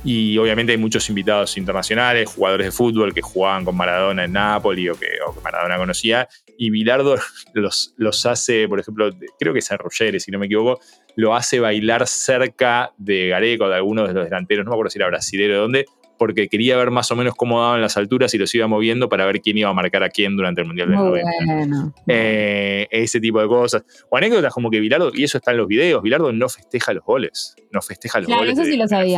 y obviamente hay muchos invitados internacionales, jugadores de fútbol que jugaban con Maradona en Nápoles o que, Maradona conocía. Y Bilardo los, los hace, por ejemplo, creo que es a Ruggeri, si no me equivoco, lo hace bailar cerca de Gareco, de algunos de los delanteros, no me acuerdo si era brasilero o dónde, porque quería ver más o menos cómo daban las alturas y los iba moviendo para ver quién iba a marcar a quién durante el Mundial del 90. Eh, ese tipo de cosas. O anécdotas como que Bilardo, y eso está en los videos, Bilardo no festeja los goles. No festeja los goles.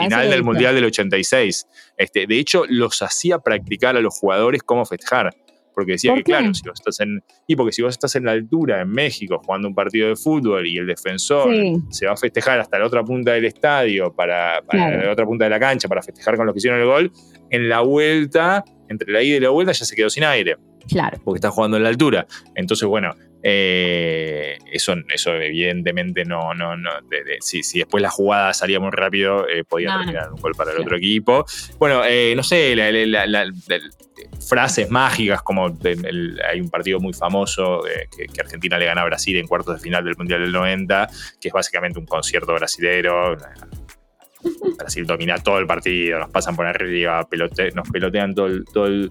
final del Mundial del 86. Este, de hecho, los hacía practicar a los jugadores cómo festejar. Porque decía que, claro, si vos estás en. Y porque si vos estás en la altura, en México, jugando un partido de fútbol y el defensor se va a festejar hasta la otra punta del estadio, para, la otra punta de la cancha, para festejar con los que hicieron el gol, en la vuelta, entre la ida y la vuelta, ya se quedó sin aire. Claro. Porque está jugando en la altura. Entonces, bueno, eh, eso, eso evidentemente no, no, no si, después la jugada salía muy rápido, eh, podía terminar un gol para el otro equipo. Bueno, eh, no sé, frases mágicas como hay un partido muy famoso que, Argentina le gana a Brasil en cuartos de final del Mundial del 90, que es básicamente un concierto brasilero. Brasil domina todo el partido, nos pasan por arriba, nos pelotean todo el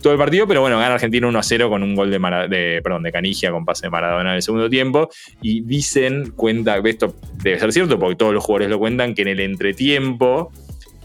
todo el partido, pero bueno, gana Argentina 1 a 0 con un gol de, de, perdón, de Canigia con pase de Maradona en el segundo tiempo. Y dicen, cuenta, esto debe ser cierto porque todos los jugadores lo cuentan, que en el entretiempo,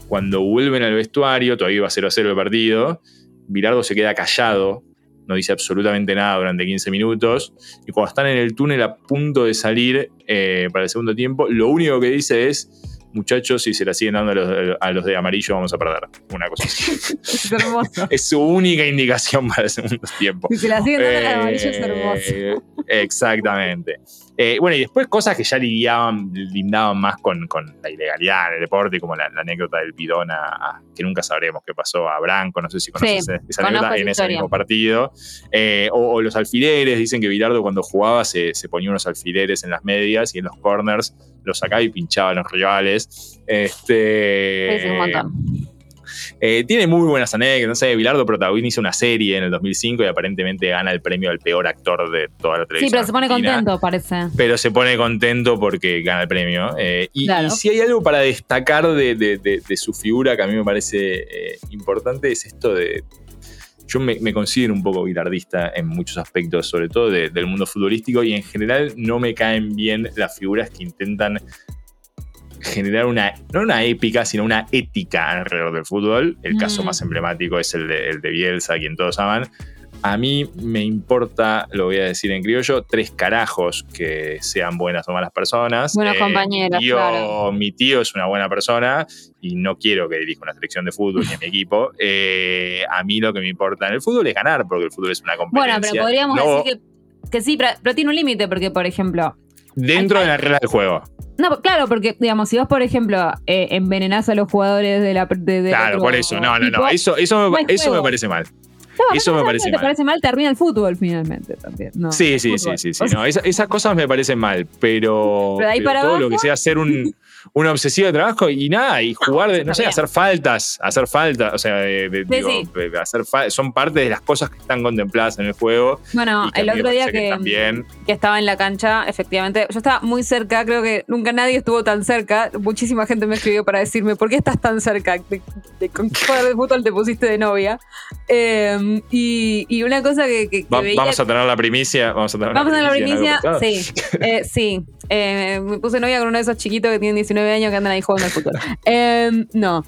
cuando vuelven al vestuario, todavía iba 0 a 0 el partido, Virardo se queda callado, no dice absolutamente nada durante 15 minutos. Y cuando están en el túnel a punto de salir eh, para el segundo tiempo, lo único que dice es muchachos, si se la siguen dando a los, de amarillo, vamos a perder. Una cosa así. es hermoso. es su única indicación para el segundo tiempo. Si se la siguen dando a los amarillo, es hermoso. Exactamente. Eh, bueno, y después cosas que ya lidiaban, lindaban más con, con la ilegalidad en el deporte, como la, la anécdota del bidón a, a- que nunca sabremos qué pasó a Branco, no sé si conoces Sí, esa- anécdota en ese mismo partido. Eh, o, o los alfileres, dicen que Bilardo cuando jugaba se, se ponía unos alfileres en las medias y en los corners los sacaba y pinchaba a los rivales. Este, Sí, sí, un montón. Eh, tiene muy buenas anécdotas. No sé, Bilardo protagoniza una serie en el 2005 y aparentemente gana el premio al peor actor de toda la Sí, televisión. pero se pone argentina. contento, parece. Pero se pone contento porque gana el premio. Eh, y, Claro. y si hay algo para destacar de, de- de- de su figura que a mí me parece eh, importante es esto de. Yo me, me considero un poco bilardista en muchos aspectos, sobre todo de- del mundo futbolístico, y en general no me caen bien las figuras que intentan generar una, no una épica, sino una ética alrededor del fútbol. El caso Mm. más emblemático es el de, el de Bielsa, quien todos aman. A mí me importa, lo voy a decir en criollo, tres carajos que sean buenas o malas personas. Eh, Buenos compañeros, Mi tío, claro. mi tío es una buena persona y no quiero que dirija una selección de fútbol ni a mi equipo. Eh, a mí lo que me importa en el fútbol es ganar, porque el fútbol es una Bueno, competencia. pero podríamos No decir que, que sí, pero, pero tiene un límite, porque, por ejemplo. Dentro de las reglas del juego. No, claro, porque, digamos, si vos, por ejemplo, eh, envenenás a los jugadores de la. de- del Claro, otro por eso. No, no, no. Eso, eso, me, eso me parece mal. No, eso me parece te mal. parece mal, termina el fútbol finalmente también. No, Sí, sí, sí, sí, sí. O sea, No, esa- esas cosas me parecen mal, pero, Pero de ahí pero para todo lo que sea hacer un, una obsesiva de trabajo y nada, y jugar, de, no sé, hacer faltas, hacer faltas, o sea, de- de- Sí, digo, sí. de hacer fa- son parte de las cosas que están contempladas en el juego. Bueno, el otro día que, estaba en la cancha, efectivamente, yo estaba muy cerca, creo que nunca nadie estuvo tan cerca. Muchísima gente me escribió para decirme, ¿por qué estás tan cerca? ¿De, de- ¿Con qué jugador de fútbol te pusiste de novia? Eh, y, y una cosa que, que- que Va- veía- vamos a tener la primicia. Vamos a tener Vamos a la primicia, en algo sí, eh, sí. Eh, me puse novia con uno de esos chiquitos que tienen 19 años que andan ahí jugando al fútbol. Eh, no,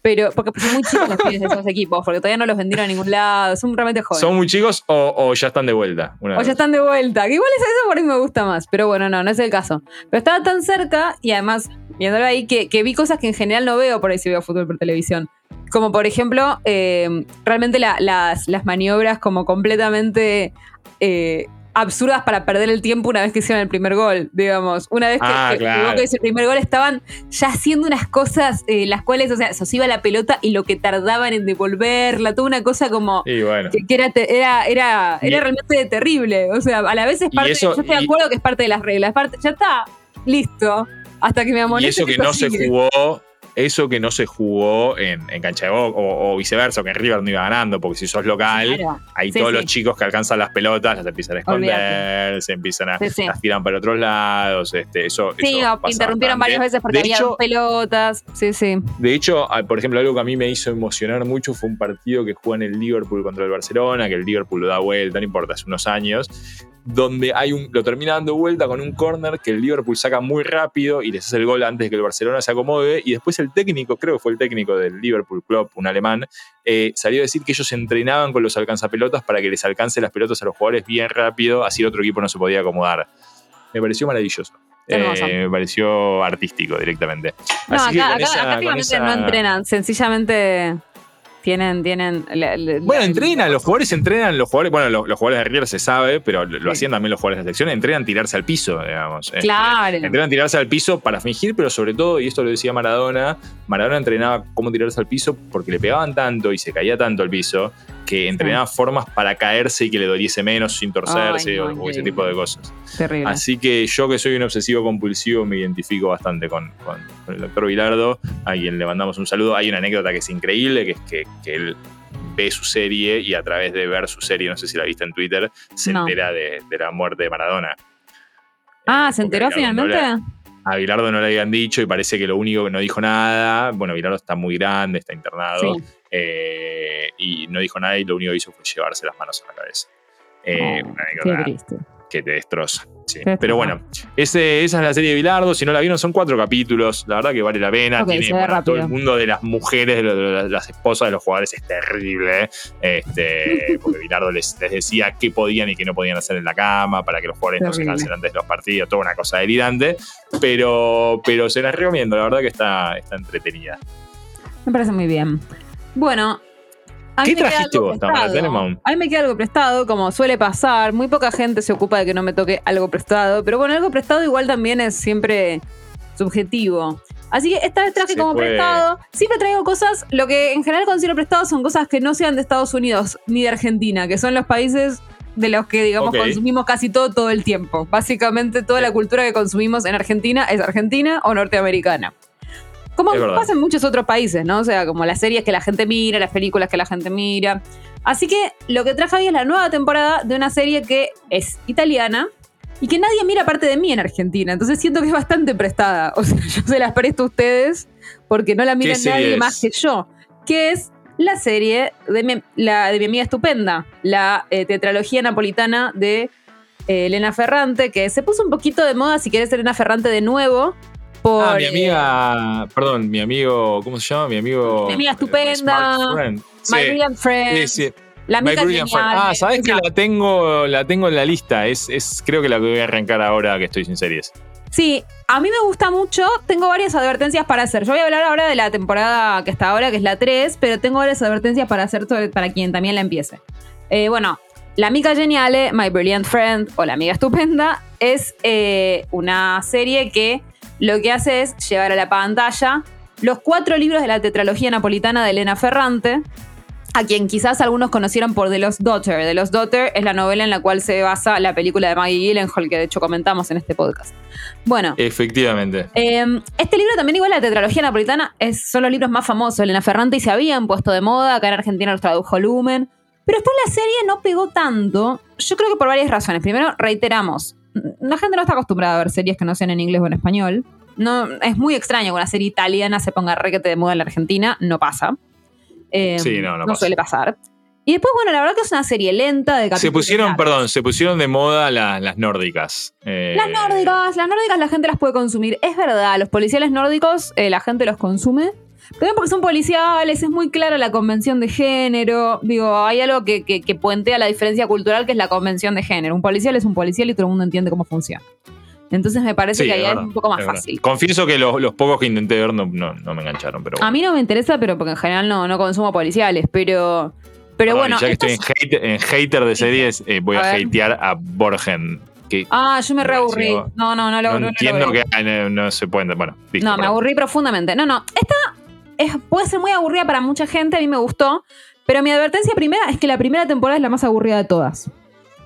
pero porque son muy chicos los pibes de esos equipos, porque todavía no los vendieron a ningún lado, son realmente jóvenes. ¿Son muy chicos o, o ya están de vuelta? Una O ya están de vuelta. Que igual es eso por ahí me gusta más. Pero bueno, no, no es el caso. Pero estaba tan cerca y además, viéndolo ahí, que, que vi cosas que en general no veo por ahí si veo fútbol por televisión. Como por ejemplo, eh, realmente la- las, las maniobras como completamente eh, absurdas para perder el tiempo una vez que hicieron el primer gol. Digamos, una vez que, Ah, que- que claro. Boca hizo el primer gol estaban ya haciendo unas cosas, eh, las cuales, o sea, se os iba la pelota y lo que tardaban en devolverla, toda una cosa como Y bueno. que, que era, te- era, era, Y- era realmente terrible. O sea, a la vez es Y parte. eso- yo estoy de y- acuerdo que es parte de las reglas. parte- ya está, listo. Hasta que me Y amoneste. eso que no se jugó, eso que no se jugó en, en cancha de Boca, o, o viceversa, que en River no iba ganando, porque si sos local, Claro. hay Sí, todos sí. los chicos que alcanzan las pelotas, las empiezan a esconder, Olvídate. se empiezan a, Sí, las tiran para otros lados, este, eso, Sí, eso interrumpieron bastante. varias veces porque De había hecho- pelotas. Sí, sí. De hecho, ah, por ejemplo, algo que a mí me hizo emocionar mucho fue un partido que juega en el Liverpool contra el Barcelona, que el Liverpool lo da vuelta, no importa, hace unos años, donde hay un, lo termina dando vuelta con un corner que el Liverpool saca muy rápido y les hace el gol antes de que el Barcelona se acomode, y después el técnico, creo que fue el técnico del Liverpool Club, un alemán, eh, salió a decir que ellos entrenaban con los alcanzapelotas para que les alcance las pelotas a los jugadores bien rápido, así el otro equipo no se podía acomodar. Me pareció maravilloso. Eh, me pareció artístico directamente. No, Así acá, acá, esa- acá esa- no entrenan. Sencillamente tienen. tienen la- la- Bueno, entrenan, los jugadores entrenan, los jugadores, bueno, los, los jugadores de River se sabe, pero lo, lo Sí. hacían también los jugadores de la selección, entrenan tirarse al piso, digamos. Este, Claro. entrenan tirarse al piso para fingir, pero sobre todo, y esto lo decía Maradona, Maradona entrenaba cómo tirarse al piso porque le pegaban tanto y se caía tanto al piso que entrenaba formas para caerse y que le doliese menos sin torcerse Ay, no, o- ese tipo de cosas. Terrible. Así que yo que soy un obsesivo compulsivo me identifico bastante con, con- con el doctor Vilardo, a quien le mandamos un saludo. Hay una anécdota que es increíble, que es que, que él ve su serie y a través de ver su serie, no sé si la viste en Twitter, se No. entera de, de la muerte de Maradona. ah, Eh, ¿se enteró no finalmente? le- a Bilardo no le habían dicho y parece que lo único que no dijo nada, bueno, Bilardo está muy grande, está internado, Sí. Eh, y no dijo nada y lo único que hizo fue llevarse las manos a la cabeza. Eh, Oh, una qué que te destroza. sí. Pero bueno, ese- esa es la serie de Bilardo. Si no la vieron, son cuatro capítulos. La verdad que vale la pena. Tiene, bueno, todo el mundo de las mujeres, de, las esposas de los jugadores es terrible. Este, porque Bilardo les, les decía qué podían y qué no podían hacer en la cama para que los jugadores no se cansen antes de los partidos. Toda una cosa delirante. Pero, pero se las recomiendo. La verdad que está, está entretenida. Me parece muy bien. Bueno, A ¿Qué trajiste vos, Tamara? A mí me queda algo prestado, como suele pasar. Muy poca gente se ocupa de que no me toque algo prestado. Pero bueno, algo prestado igual también es siempre subjetivo. Así que esta vez traje como puede. prestado. Siempre traigo cosas, lo que en general considero prestado son cosas que no sean de Estados Unidos ni de Argentina, que son los países de los que, digamos, consumimos casi todo todo el tiempo. Básicamente toda la cultura que consumimos en Argentina es argentina o norteamericana. Como pasa en muchos otros países, ¿no? O sea, como las series que la gente mira, las películas que la gente mira. Así que lo que traje hoy es la nueva temporada de una serie que es italiana y que nadie mira aparte de mí en Argentina. Entonces siento que es bastante prestada. O sea, yo se las presto a ustedes porque no la mira nadie es? más que yo. Que es la serie de mi, la, de mi amiga estupenda, la eh, tetralogía napolitana de eh, Elena Ferrante, que se puso un poquito de moda, si querés Elena Ferrante de nuevo. Por, Ah, mi eh, amiga. Perdón, mi amigo. ¿Cómo se llama? Mi amigo. Mi amiga eh, estupenda. My Brilliant Friend. sí, sí. La My amiga Brilliant genial. Friend. Ah, ¿sabes que la tengo, la tengo en la lista? Es, es, creo que la voy a arrancar ahora que estoy sin series. Sí, a mí me gusta mucho. Tengo varias advertencias para hacer. Yo voy a hablar ahora de la temporada que está ahora, que es la 3, pero tengo varias advertencias para hacer sobre- para quien también la empiece. Eh, bueno, La amiga geniale, My Brilliant Friend o La amiga estupenda es eh, una serie que lo que hace es llevar a la pantalla los cuatro libros de la tetralogía napolitana de Elena Ferrante, a quien quizás algunos conocieron por The Lost Daughter. The Lost Daughter es la novela en la cual se basa la película de Maggie Gyllenhaal, que de hecho comentamos en este podcast. Bueno, Efectivamente. eh, este libro también, igual la tetralogía napolitana, es, son los libros más famosos. Elena Ferrante y se habían puesto de moda. Acá en Argentina los tradujo Lumen. Pero después la serie no pegó tanto. Yo creo que por varias razones. Primero, reiteramos. La gente no está acostumbrada a ver series que no sean en inglés o en español. No, es muy extraño que una serie italiana se ponga requete de moda en la Argentina. No pasa. Eh, Sí, no, no pasa. suele pasar. Y después, bueno, la verdad que es una serie lenta de Se capítulos pusieron, largos. perdón, se pusieron de moda la- las nórdicas. Eh, Las nórdicas, las nórdicas la gente las puede consumir. Es verdad, los policiales nórdicos eh, la gente los consume. Pero porque son policiales, es muy clara la convención de género. Digo, hay algo que, que, que puentea la diferencia cultural que es la convención de género. Un policial es un policial y todo el mundo entiende cómo funciona. Entonces me parece sí, que ahí es un poco más fácil. Confieso que los, los pocos que intenté ver no, no, no me engancharon, pero A bueno. mí no me interesa, pero porque en general no, no consumo policiales. Pero, pero bueno. y ya que esto estoy es- en, hate- en hater de series, eh, voy A a, hatear a Borgen. Que Ah, yo me reaburrí. No, no, no lo no, no lo entiendo logré. que ah, no, se pueden. Bueno, listo, No, me aburrí profundamente. No, no. Esta es, puede ser muy aburrida para mucha gente, a mí me gustó. Pero mi advertencia primera es que la primera temporada es la más aburrida de todas.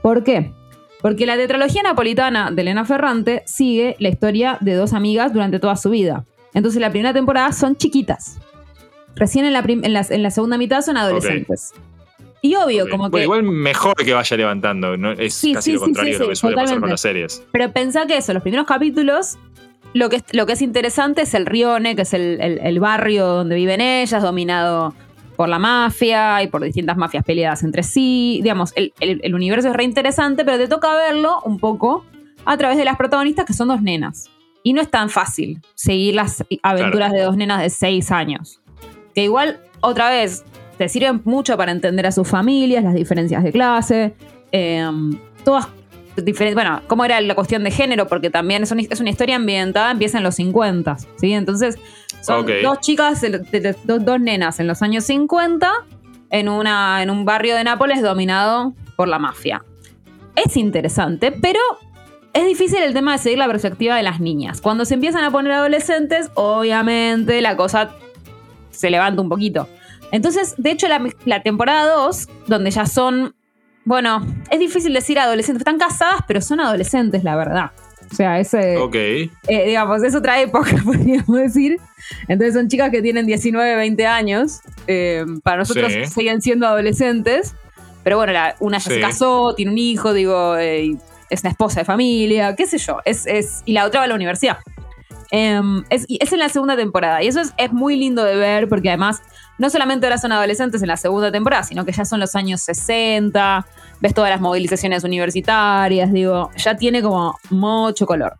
¿Por qué? Porque la tetralogía napolitana de Elena Ferrante sigue la historia de dos amigas durante toda su vida. Entonces la primera temporada son chiquitas. Recién en la, en la- en la segunda mitad son adolescentes. Y obvio, como Bueno, que... igual mejor que vaya levantando. ¿no? Es Sí, casi sí, lo contrario sí, de lo que suele pasar con las series. Pero pensá que eso, los primeros capítulos, lo que es, lo que es interesante es el Rione, que es el, el- el barrio donde viven ellas, dominado por la mafia y por distintas mafias peleadas entre sí. Digamos, el, el- el universo es re interesante, pero te toca verlo un poco a través de las protagonistas, que son dos nenas. Y no es tan fácil seguir las aventuras de dos nenas de seis años. Que igual, otra vez, te sirven mucho para entender a sus familias, las diferencias de clase, eh, todas diferentes. Bueno, cómo era la cuestión de género, porque también es una, es una historia ambientada, empieza en los 50, ¿sí? Entonces, son dos chicas, dos, dos nenas en los años 50, en, una, en un barrio de Nápoles dominado por la mafia. Es interesante, pero es difícil el tema de seguir la perspectiva de las niñas. Cuando se empiezan a poner adolescentes, obviamente la cosa se levanta un poquito. Entonces, de hecho, la, la temporada 2, donde ya son, bueno, es difícil decir adolescentes, están casadas, pero son adolescentes, la verdad. O sea, ese, Ok. eh, digamos, es otra época, podríamos decir. Entonces son chicas que tienen 19, 20 años. eh, para nosotros Sí. siguen siendo adolescentes. Pero bueno, la- una ya se casó, tiene un hijo, digo, eh, es una esposa de familia, qué sé yo. Es, es, y la otra va a la universidad. Em, es, y es en la segunda temporada. Y eso es, es muy lindo de ver porque además no solamente ahora son adolescentes en la segunda temporada, sino que ya son los años 60, ves todas las movilizaciones universitarias, digo, ya tiene como mucho color.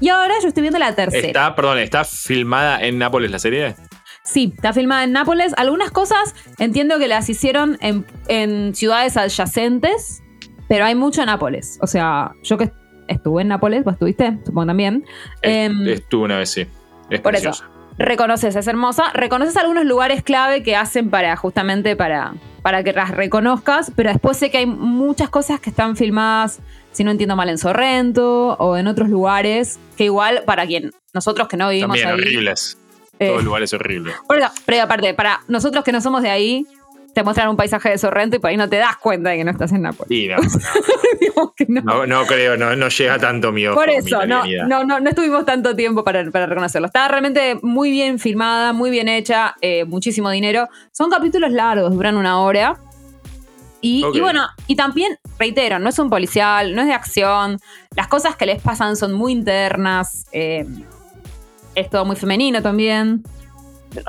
Y ahora yo estoy viendo la tercera. Está, perdón, ¿está filmada en Nápoles la serie? Sí, está filmada en Nápoles. Algunas cosas entiendo que las hicieron en, en ciudades adyacentes, pero hay mucho en Nápoles. O sea, yo que estuve en Nápoles, vos estuviste, supongo también. Em, Estuvo una vez, sí. Es por eso. Reconoces, es hermosa. Reconoces algunos lugares clave que hacen para, justamente para, para que las reconozcas, pero después sé que hay muchas cosas que están filmadas, si no entiendo mal, en Sorrento o en otros lugares, que igual para quien, nosotros que no vivimos También ahí. horribles. eh, Todo el lugar es horrible. por eso, pero aparte, para nosotros que no somos de ahí, te muestran un paisaje de Sorrento y por ahí no te das cuenta de que no estás en Nápoles. Y no, Digamos que no. no, no creo, no, llega tanto mi ojo. Por mi eso, no, italianidad. no, no, no estuvimos tanto tiempo para, para reconocerlo. Estaba realmente muy bien filmada, muy bien hecha, eh, muchísimo dinero. Son capítulos largos, duran una hora. Y bueno, y también, reitero, no es un policial, no es de acción. Las cosas que les pasan son muy internas. eh, es todo muy femenino también.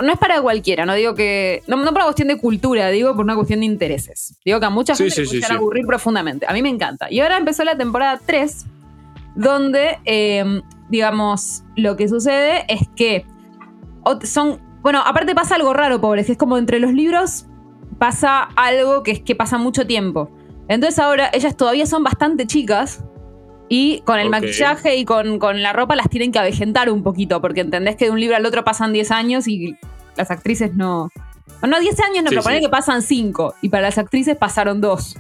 No es para cualquiera, no digo que. No, no por una cuestión de cultura, digo por una cuestión de intereses. Digo que a mucha gente sí, le sí, puede sí. aburrir profundamente. A mí me encanta. Y ahora empezó la temporada 3, donde, eh, digamos, lo que sucede es que son. Bueno, aparte pasa algo raro, pobres, que es como entre los libros pasa algo que es que pasa mucho tiempo. Entonces ahora ellas todavía son bastante chicas y con el maquillaje y con, con la ropa las tienen que avejentar un poquito, porque entendés que de un libro al otro pasan 10 años y las actrices no... No, 10 años no, Sí, pero poner sí. que pasan 5 y para las actrices pasaron 2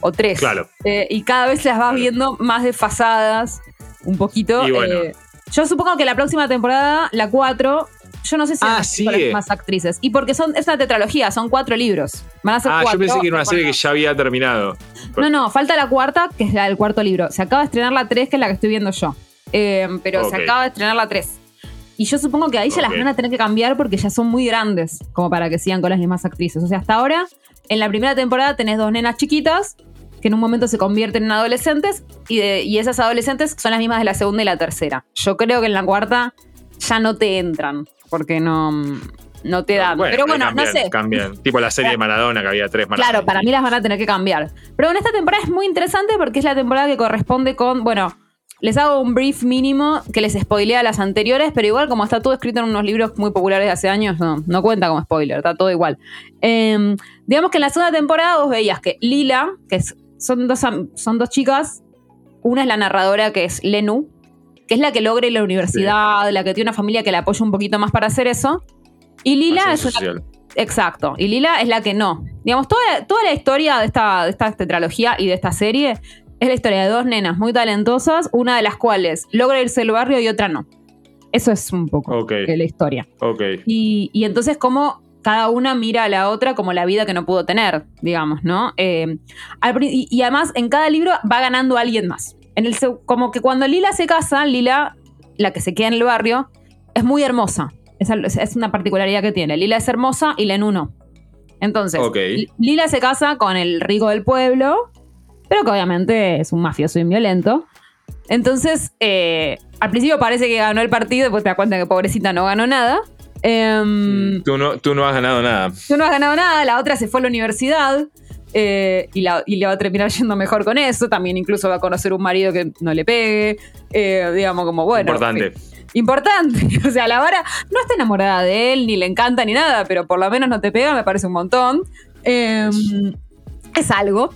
o 3. Claro. y cada vez las vas Claro. viendo más desfasadas un poquito. Y bueno. eh, yo supongo que la próxima temporada, la 4, yo no sé si Ah, sigue. mismas actrices. Y porque son, es una tetralogía, son cuatro libros. Van a ser Ah, cuatro. yo pensé que era una serie que ya había terminado. No, no, falta la cuarta, que es la del cuarto libro. Se acaba de estrenar la 3, que es la que estoy viendo yo. Eh, pero se acaba de estrenar la 3. Y yo supongo que ahí ya las van a tener que cambiar porque ya son muy grandes como para que sigan con las mismas actrices. O sea, hasta ahora, en la primera temporada tenés dos nenas chiquitas que en un momento se convierten en adolescentes y, de- y esas adolescentes son las mismas de la segunda y la tercera. Yo creo que en la cuarta ya no te entran porque no, no te dan. pero bueno, cambian, no sé. Cambian. Tipo la serie de Maradona, que había tres Maradona. Claro, para mí las van a tener que cambiar. Pero en esta temporada es muy interesante porque es la temporada que corresponde con, bueno, les hago un brief mínimo que les spoilea a las anteriores, pero igual como está todo escrito en unos libros muy populares de hace años, no, no cuenta como spoiler, está todo igual. Eh, digamos que en la segunda temporada vos veías que Lila, que es- son, dos, son dos chicas, una es la narradora que es Lenu, que es la que logra ir a la universidad, la que tiene una familia que la apoya un poquito más para hacer eso. Y Lila es una social. Exacto. Y Lila es la que no. Digamos, toda, toda la historia de esta, de esta tetralogía y de esta serie es la historia de dos nenas muy talentosas, una de las cuales logra irse del barrio y otra no. Eso es un poco de la historia. Y, y entonces cómo cada una mira a la otra como la vida que no pudo tener, digamos, ¿no? Eh, al y, y además en cada libro va ganando alguien más. En el, como que cuando Lila se casa, Lila, la que se queda en el barrio, es muy hermosa. Es, una particularidad que tiene. Lila es hermosa y Lenú no. Entonces, Ok. Li- Lila se casa con el rico del pueblo, pero que obviamente es un mafioso y violento. Entonces, eh, al principio parece que ganó el partido, después te das cuenta que pobrecita no ganó nada. Em, Tú no, tú no has ganado nada. Tú no has ganado nada, la otra se fue a la universidad eh, y, la- y le va a terminar yendo mejor con eso. También incluso va a conocer un marido que no le pegue. eh, digamos, como bueno. Importante. en fin. Importante. O sea, la vara no está enamorada de él, ni le encanta, ni nada, pero por lo menos no te pega, me parece un montón. Eh, es algo.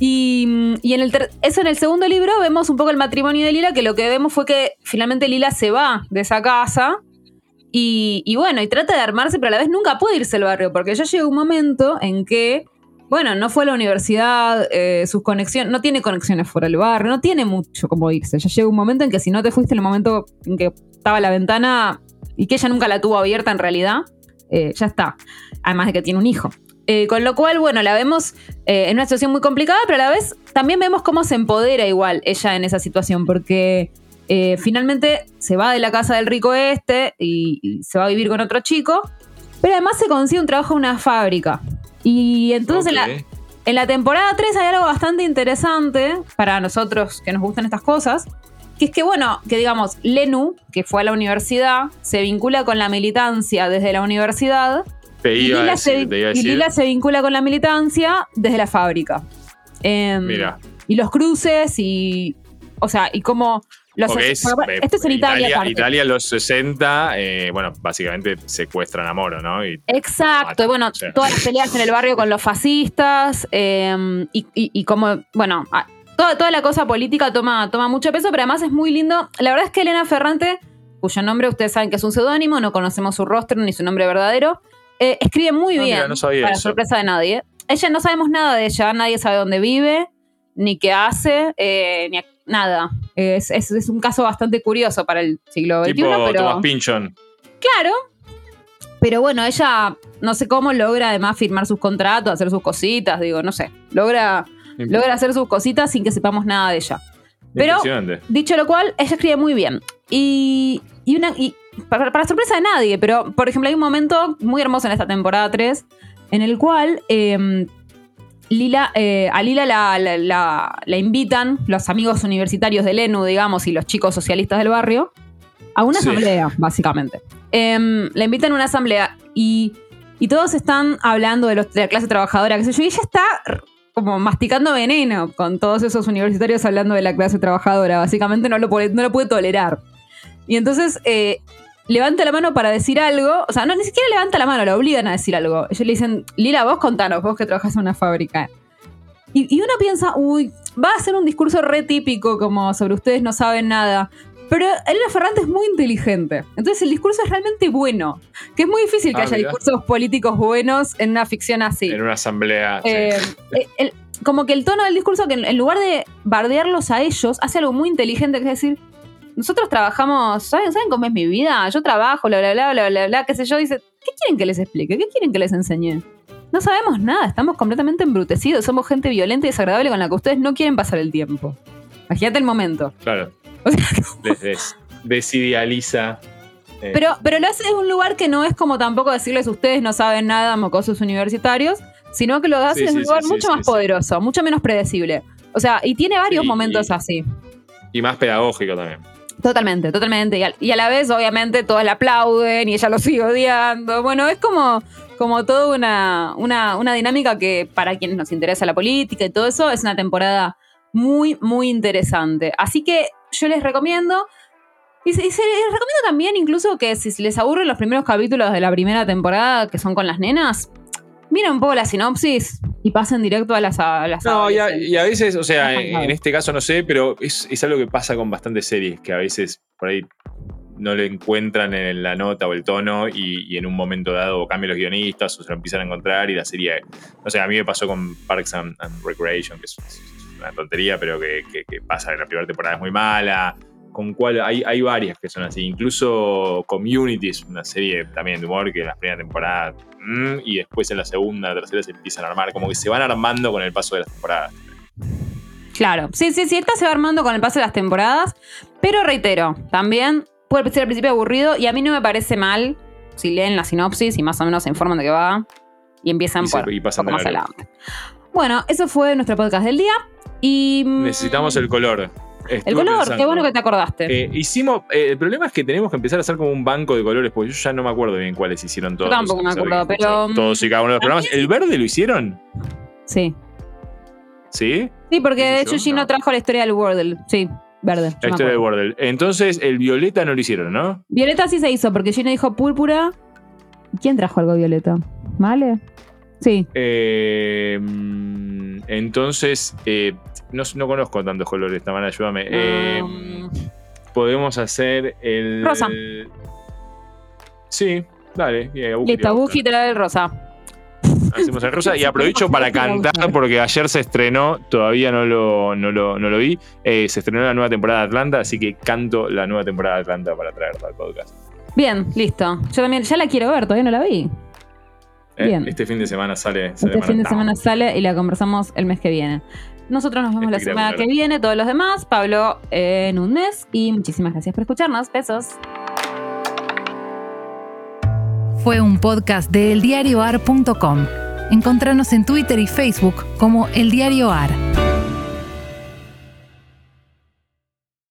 Y, y en el eso en el segundo libro vemos un poco el matrimonio de Lila, que lo que vemos fue que finalmente Lila se va de esa casa y, y bueno, y trata de armarse, pero a la vez nunca puede irse al barrio, porque ya llega un momento en que, bueno, no fue a la universidad, eh, sus conexiones, no tiene conexiones fuera del barrio, no tiene mucho como irse. Ya llega un momento en que si no te fuiste en el momento en que estaba la ventana y que ella nunca la tuvo abierta en realidad, eh, ya está. Además de que tiene un hijo. Eh, con lo cual, bueno, la vemos en una situación muy complicada, pero a la vez también vemos cómo se empodera igual ella en esa situación, porque finalmente se va de la casa del rico este y se va a vivir con otro chico, pero además se consigue un trabajo en una fábrica. Y entonces en, la, Ok. en la temporada 3 hay algo bastante interesante para nosotros que nos gustan estas cosas, que es que, bueno, que digamos, Lenu, que fue a la universidad, se vincula con la militancia desde la universidad Te y iba, a Lila, decir, se, te iba a y decir. Lila se vincula con la militancia desde la fábrica. Em, Mira. Y los cruces y. O sea, y cómo. Los es, eh, esto es en Italia. Italia en los 60, eh, bueno, básicamente secuestran a Moro, ¿no? Y Exacto, matan, bueno, o sea. todas las peleas en el barrio con los fascistas em, y, y, y como, bueno, a- toda, toda la cosa política toma, toma mucho peso, pero además es muy lindo. La verdad es que Elena Ferrante, cuyo nombre ustedes saben que es un seudónimo, no conocemos su rostro ni su nombre verdadero, eh, escribe muy Ah, bien, mira, no sabía para eso. sorpresa de nadie. ella no sabemos nada de ella, nadie sabe dónde vive, ni qué hace, ni nada. Es, es, es, un caso bastante curioso para el siglo XXI. Tipo pero, Thomas Pinchon. Claro. Pero bueno, ella no sé cómo logra además firmar sus contratos, hacer sus cositas, digo, no sé. Logra, logra hacer sus cositas sin que sepamos nada de ella. Pero, dicho lo cual, ella escribe muy bien. Y, y una, y para, para, sorpresa de nadie, pero por ejemplo, hay un momento muy hermoso en esta temporada 3 en el cual eh, Lila, eh, a Lila la, la, la, invitan los amigos universitarios del ENU, digamos, y los chicos socialistas del barrio a una sí. asamblea, básicamente. Eh, la invitan a una asamblea y, y todos están hablando de, los, de, la clase trabajadora, qué sé yo, y ella está como masticando veneno con todos esos universitarios hablando de la clase trabajadora. Básicamente no lo puede, no lo puede tolerar. Y entonces eh, levanta la mano para decir algo. O sea, no, ni siquiera levanta la mano, la obligan a decir algo. Ellos le dicen, Lila, vos contanos, vos que trabajas en una fábrica. Y, y, uno piensa, uy, va a ser un discurso re típico, como sobre ustedes no saben nada. Pero Elena Ferrante es muy inteligente. Entonces el discurso es realmente bueno. Que es muy difícil que ah, haya discursos políticos buenos en una ficción así. En una asamblea. Eh, sí. el, el, como que el tono del discurso, que en lugar de bardearlos a ellos, hace algo muy inteligente, que es decir, nosotros trabajamos, ¿saben, ¿saben cómo es mi vida? Yo trabajo, bla, bla, bla, bla, bla, bla, qué sé yo. Dice, ¿qué quieren que les explique? ¿Qué quieren que les enseñe? No sabemos nada, estamos completamente embrutecidos, somos gente violenta y desagradable con la que ustedes no quieren pasar el tiempo. Imagínate el momento. Claro. O sea, les des, desidealiza. Eh. Pero, pero lo hace en un lugar que no es como tampoco decirles ustedes no saben nada, mocosos universitarios, sino que lo hace sí, en un sí, lugar sí, mucho más poderoso, mucho menos predecible. O sea, y tiene varios momentos y, así. Y más pedagógico también. Totalmente, totalmente. Y a, la vez, obviamente, todos la aplauden y ella lo sigue odiando. Bueno, es como, como toda una, una, una dinámica que para quienes nos interesa la política y todo eso, es una temporada muy, muy interesante. Así que yo les recomiendo. Y se, y se, les recomiendo también incluso que si les aburren los primeros capítulos de la primera temporada, que son con las nenas, miren un poco la sinopsis y pasen directo a las... A las no, y a, y a, veces, o sea, en, en, este caso no sé, pero es, es, algo que pasa con bastantes series, que a veces por ahí no le encuentran en la nota o el tono y, y en un momento dado cambian los guionistas o se lo empiezan a encontrar y la serie, no sé, a mí me pasó con Parks and, and Recreation, que es, es, una tontería, pero que, que, que pasa en la primera temporada es muy mala con cual hay, hay varias que son así. Incluso Community es una serie también de humor que en la primera temporada mmm, y después en la segunda, tercera se empiezan a armar, como que se van armando con el paso de las temporadas. Claro, sí, sí, sí, esta se va armando con el paso de las temporadas, pero reitero, también puede ser al principio aburrido y a mí no me parece mal si leen la sinopsis y más o menos se informan de qué va y empiezan y por y pasan más adelante. Bueno, eso fue nuestro podcast del día y... Necesitamos el color. El color, pensando, qué bueno que te acordaste. Eh, hicimos, eh, el problema es que tenemos que empezar a hacer como un banco de colores, porque yo ya no me acuerdo bien cuáles hicieron todos. Yo tampoco me acuerdo, pero. Todos y cada uno de los programas. ¿El verde lo hicieron? Sí. ¿Sí? Sí, porque de hecho Gino no. trajo la historia del Wordle. Sí, verde. La historia del Wordle. Entonces, el violeta no lo hicieron, ¿no? Violeta sí se hizo, porque Gino dijo púrpura. ¿Quién trajo algo violeta? ¿Vale? Sí. Eh, entonces, eh, no, no, conozco tantos colores, Tamara, ayúdame. Um, eh, podemos hacer el. Rosa. El... Sí, dale. Listo, Buki trae el rosa. Hacemos el rosa y aprovecho para cantar porque ayer se estrenó, todavía no lo, no lo, no lo vi, eh, se estrenó la nueva temporada de Atlanta, así que canto la nueva temporada de Atlanta para traerla al podcast. Bien, listo. Yo también ya la quiero ver, todavía no la vi. Eh, Bien. Este fin de semana sale. Este fin de semana sale y la conversamos el mes que viene. Nosotros nos vemos la semana que viene, todos los demás. Pablo en un mes. Y muchísimas gracias por escucharnos. Besos. Fue un podcast de eldiarioar.com. Encontranos en Twitter y Facebook como El Diario Ar.